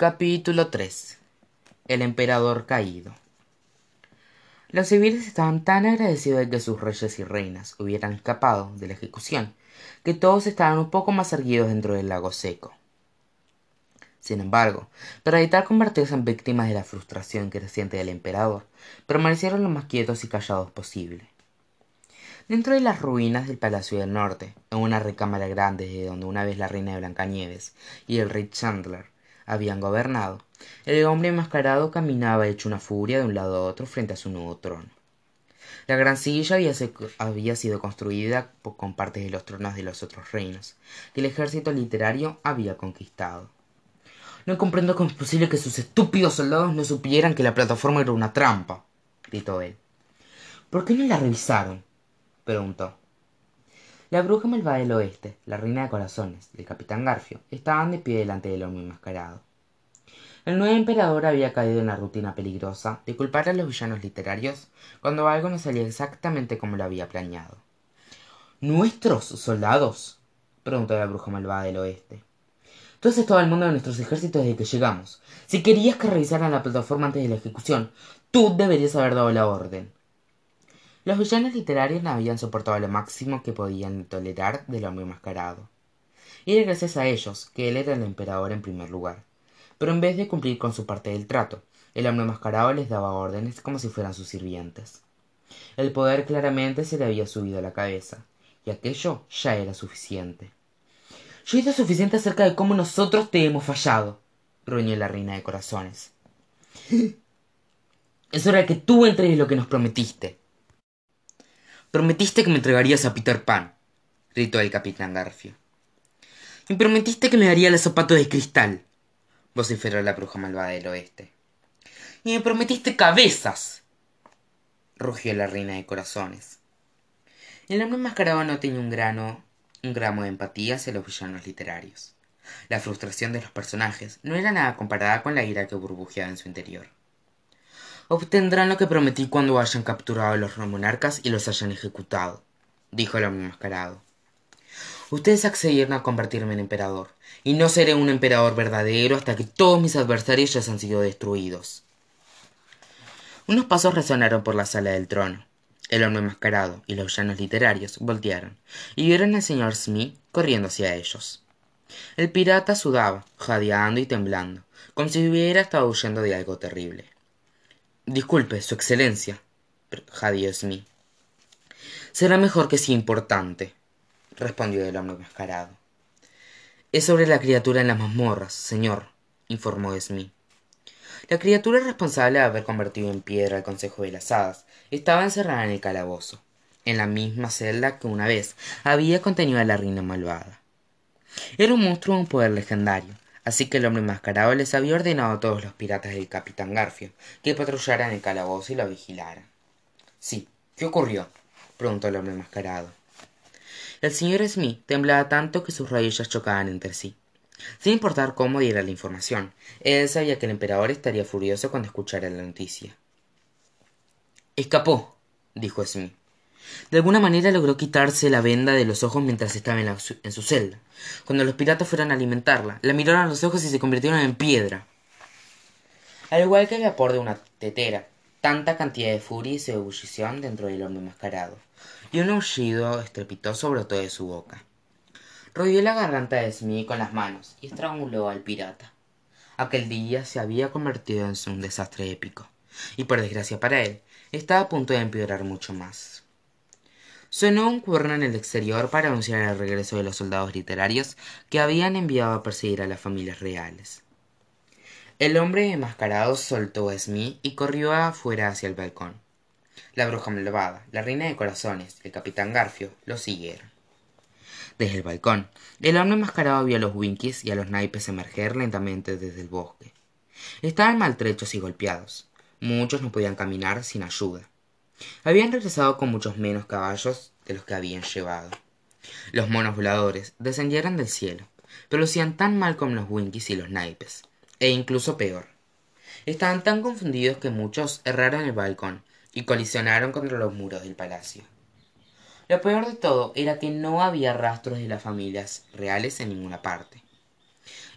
Capítulo 3 El emperador caído Los civiles estaban tan agradecidos de que sus reyes y reinas hubieran escapado de la ejecución que todos estaban un poco más erguidos dentro del lago seco. Sin embargo, para evitar convertirse en víctimas de la frustración creciente del emperador, permanecieron lo más quietos y callados posible. Dentro de las ruinas del Palacio del Norte, en una recámara grande de donde una vez la reina de Blancanieves y el rey Chandler habían gobernado, el hombre enmascarado caminaba hecho una furia de un lado a otro frente a su nuevo trono. La gran silla había, sido construida con partes de los tronos de los otros reinos, que el ejército literario había conquistado. No comprendo cómo es posible que sus estúpidos soldados no supieran que la plataforma era una trampa, gritó él. ¿Por qué no la revisaron? preguntó. La bruja malvada del oeste, la reina de corazones y el capitán Garfio estaban de pie delante del hombre enmascarado. El nuevo emperador había caído en la rutina peligrosa de culpar a los villanos literarios cuando algo no salía exactamente como lo había planeado. ¿Nuestros soldados? preguntó la bruja malvada del oeste. Tú has estado al mundo de nuestros ejércitos desde que llegamos. Si querías que revisaran la plataforma antes de la ejecución, tú deberías haber dado la orden. Los villanos literarios no habían soportado lo máximo que podían tolerar del hombre enmascarado. Y era gracias a ellos que él era el emperador en primer lugar. Pero en vez de cumplir con su parte del trato, el hombre enmascarado les daba órdenes como si fueran sus sirvientes. El poder claramente se le había subido a la cabeza, y aquello ya era suficiente. Yo hice suficiente acerca de cómo nosotros te hemos fallado, gruñó la reina de corazones. es hora de que tú entregues lo que nos prometiste. Prometiste que me entregarías a Peter Pan, gritó el capitán Garfio. Y prometiste que me daría los zapatos de cristal, vociferó la bruja malvada del oeste. Y me prometiste cabezas, rugió la reina de corazones. El hombre enmascarado no tenía un grano, un gramo de empatía hacia los villanos literarios. La frustración de los personajes no era nada comparada con la ira que burbujeaba en su interior. Obtendrán lo que prometí cuando hayan capturado a los monarcas y los hayan ejecutado, dijo el hombre enmascarado. Ustedes accedieron a convertirme en emperador, y no seré un emperador verdadero hasta que todos mis adversarios ya han sido destruidos. Unos pasos resonaron por la sala del trono. El hombre enmascarado y los llanos literarios voltearon y vieron al señor Smith corriendo hacia ellos. El pirata sudaba, jadeando y temblando, como si hubiera estado huyendo de algo terrible. Disculpe, Su Excelencia, jadeó Smith. Será mejor que sea importante, respondió el hombre enmascarado. Es sobre la criatura en las mazmorras, señor, informó Smith. La criatura responsable de haber convertido en piedra al Consejo de las Hadas estaba encerrada en el calabozo, en la misma celda que una vez había contenido a la reina malvada. Era un monstruo de un poder legendario, así que el hombre enmascarado les había ordenado a todos los piratas del capitán Garfio que patrullaran el calabozo y lo vigilaran. Sí, ¿qué ocurrió? preguntó el hombre enmascarado. El señor Smith temblaba tanto que sus rodillas chocaban entre sí. Sin importar cómo diera la información, él sabía que el emperador estaría furioso cuando escuchara la noticia. Escapó, dijo Smith. De alguna manera logró quitarse la venda de los ojos mientras estaba en, su celda. Cuando los piratas fueron a alimentarla, la miraron a los ojos y se convirtieron en piedra. Al igual que el vapor de una tetera, tanta cantidad de furia y ebullición dentro del hombre enmascarado, y un aullido estrepitoso brotó de su boca. Rodeó la garganta de Smith con las manos y estranguló al pirata. Aquel día se había convertido en un desastre épico, y por desgracia para él, estaba a punto de empeorar mucho más. Sonó un cuerno en el exterior para anunciar el regreso de los soldados literarios que habían enviado a perseguir a las familias reales. El hombre enmascarado soltó a Smith y corrió afuera hacia el balcón. La bruja malvada, la reina de corazones el capitán Garfio lo siguieron. Desde el balcón, el hombre enmascarado vio a los Winkies y a los naipes emerger lentamente desde el bosque. Estaban maltrechos y golpeados. Muchos no podían caminar sin ayuda. Habían regresado con muchos menos caballos de los que habían llevado. Los monos voladores descendieron del cielo, pero hacían tan mal como los winkies y los naipes, e incluso peor. Estaban tan confundidos que muchos erraron el balcón y colisionaron contra los muros del palacio. Lo peor de todo era que no había rastros de las familias reales en ninguna parte.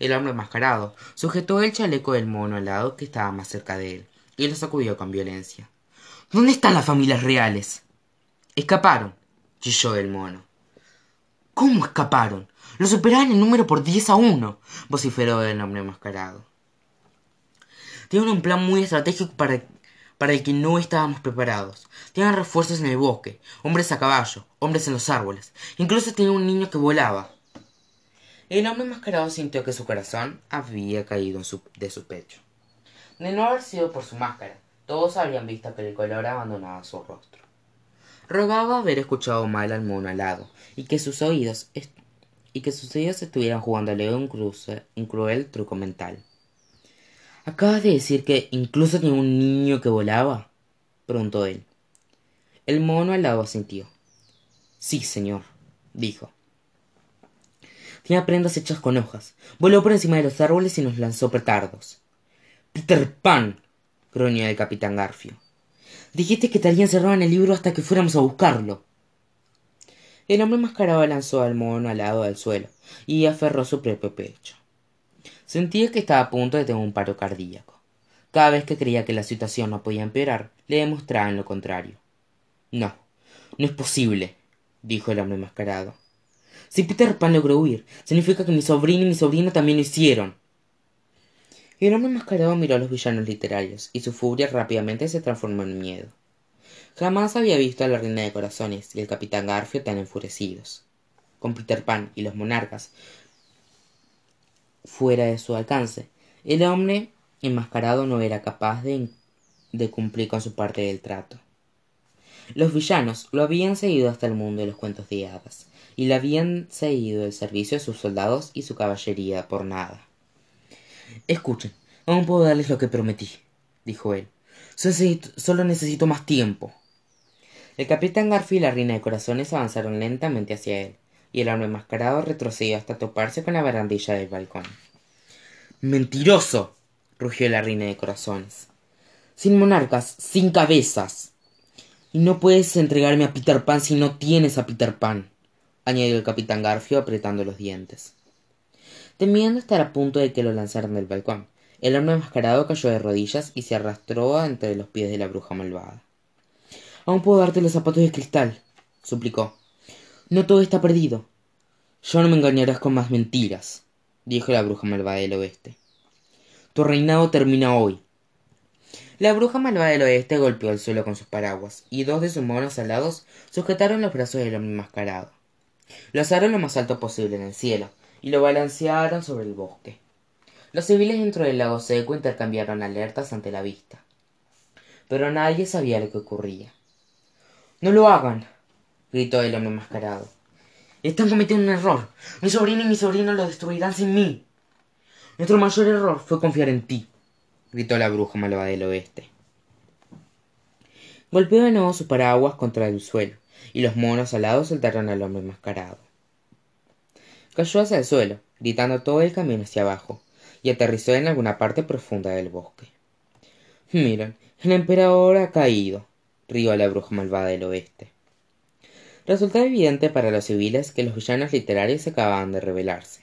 El hombre enmascarado sujetó el chaleco del mono alado que estaba más cerca de él y lo sacudió con violencia. ¿Dónde están las familias reales? Escaparon, chilló el mono. ¿Cómo escaparon? Lo superaban en número por diez a uno, vociferó el hombre enmascarado. Tienen un plan muy estratégico para, para el que no estábamos preparados. Tienen refuerzos en el bosque, hombres a caballo, hombres en los árboles. Incluso tienen un niño que volaba. El hombre enmascarado sintió que su corazón había caído de su pecho. De no haber sido por su máscara, todos habrían visto que el color abandonaba su rostro. Rogaba haber escuchado mal al mono alado y que sus oídos y que sus oídos estuvieran jugándole un, cruce, un cruel truco mental. ¿Acabas de decir que incluso tenía un niño que volaba? preguntó él. El mono alado asintió. Sí, señor, dijo. Tenía prendas hechas con hojas. Voló por encima de los árboles y nos lanzó petardos. Peter Pan. Gruñó el capitán Garfio. Dijiste que había encerrado en el libro hasta que fuéramos a buscarlo. El hombre mascarado lanzó al mono al lado del suelo y aferró su propio pecho. Sentía que estaba a punto de tener un paro cardíaco. Cada vez que creía que la situación no podía empeorar, le demostraban lo contrario. No, no es posible, dijo el hombre enmascarado. Si Peter Pan logró huir, significa que mi sobrino y mi sobrino también lo hicieron. El hombre enmascarado miró a los villanos literarios, y su furia rápidamente se transformó en miedo. Jamás había visto a la reina de corazones y el capitán Garfio tan enfurecidos. Con Peter Pan y los monarcas fuera de su alcance, el hombre enmascarado no era capaz de, de cumplir con su parte del trato. Los villanos lo habían seguido hasta el mundo de los cuentos de hadas, y le habían seguido el servicio de sus soldados y su caballería por nada. Escuchen, aún puedo darles lo que prometí, dijo él. Solo necesito más tiempo. El capitán Garfield y la reina de corazones avanzaron lentamente hacia él, y el hombre enmascarado retrocedió hasta toparse con la barandilla del balcón. ¡Mentiroso! rugió la reina de corazones. Sin monarcas, sin cabezas. Y no puedes entregarme a Peter Pan si no tienes a Peter Pan añadió el capitán Garfio apretando los dientes. Temiendo estar a punto de que lo lanzaran del balcón, el hombre enmascarado cayó de rodillas y se arrastró entre los pies de la bruja malvada. Aún puedo darte los zapatos de cristal, suplicó. No todo está perdido. Ya no me engañarás con más mentiras, dijo la bruja malvada del oeste. Tu reinado termina hoy. La bruja malvada del oeste golpeó el suelo con sus paraguas, y dos de sus monos alados sujetaron los brazos del hombre enmascarado. Lo asaron lo más alto posible en el cielo y lo balancearon sobre el bosque. Los civiles dentro del lago seco intercambiaron alertas ante la vista. Pero nadie sabía lo que ocurría. No lo hagan, gritó el hombre enmascarado. Están cometiendo un error. Mi sobrino y mi sobrino lo destruirán sin mí. Nuestro mayor error fue confiar en ti, gritó la bruja malvada del oeste. Golpeó de nuevo su paraguas contra el suelo y los monos alados soltaron al hombre enmascarado. Cayó hacia el suelo, gritando todo el camino hacia abajo, y aterrizó en alguna parte profunda del bosque. Miren, el emperador ha caído, rió la bruja malvada del oeste. Resultaba evidente para los civiles que los villanos literarios acababan de rebelarse.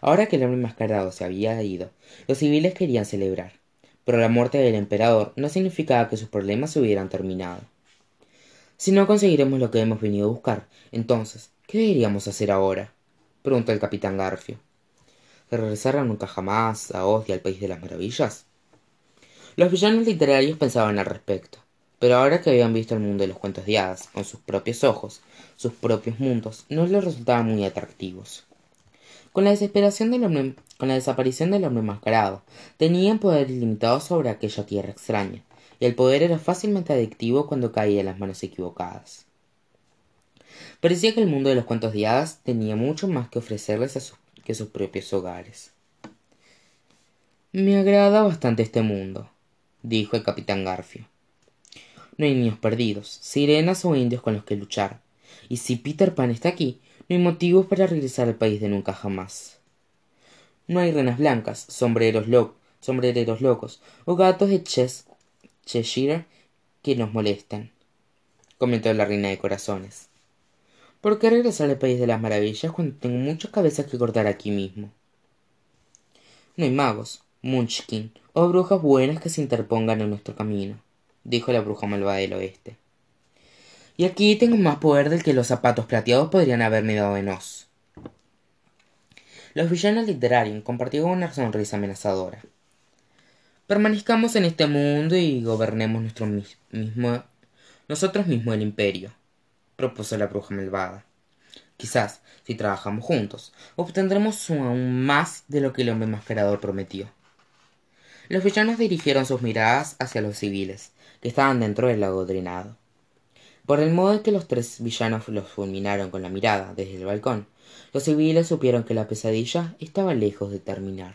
Ahora que el hombre enmascarado se había ido, los civiles querían celebrar, pero la muerte del emperador no significaba que sus problemas se hubieran terminado. Si no conseguiremos lo que hemos venido a buscar, entonces, ¿qué deberíamos hacer ahora? Preguntó el capitán Garfio. ¿Regresar a nunca jamás, a Oz y al País de las Maravillas? Los villanos literarios pensaban al respecto, pero ahora que habían visto el mundo de los cuentos de hadas con sus propios ojos, sus propios mundos, no les resultaban muy atractivos. Con la desesperación del hombre, con la desaparición del hombre enmascarado, tenían poder ilimitado sobre aquella tierra extraña, y el poder era fácilmente adictivo cuando caía en las manos equivocadas. Parecía que el mundo de los cuentos de hadas tenía mucho más que ofrecerles que sus propios hogares. Me agrada bastante este mundo, dijo el capitán Garfio. No hay niños perdidos, sirenas o indios con los que luchar, y si Peter Pan está aquí, no hay motivos para regresar al país de nunca jamás. No hay renas blancas, sombreros, sombrereros locos o gatos de Chess Cheshire que nos molestan, comentó la reina de corazones. ¿Por qué regresar al país de las maravillas cuando tengo muchas cabezas que cortar aquí mismo? no hay magos munchkin o brujas buenas que se interpongan en nuestro camino dijo la bruja malvada del oeste y aquí tengo más poder del que los zapatos plateados podrían haberme dado en Oz. Los villanos literarios compartieron una sonrisa amenazadora. Permanezcamos en este mundo y gobernemos nuestro mismo, nosotros mismos el imperio, propuso la bruja malvada. Quizás, si trabajamos juntos, obtendremos aún más de lo que el hombre mascarador prometió. Los villanos dirigieron sus miradas hacia los civiles, que estaban dentro del lago drenado. Por el modo en que los tres villanos los fulminaron con la mirada desde el balcón, los civiles supieron que la pesadilla estaba lejos de terminar.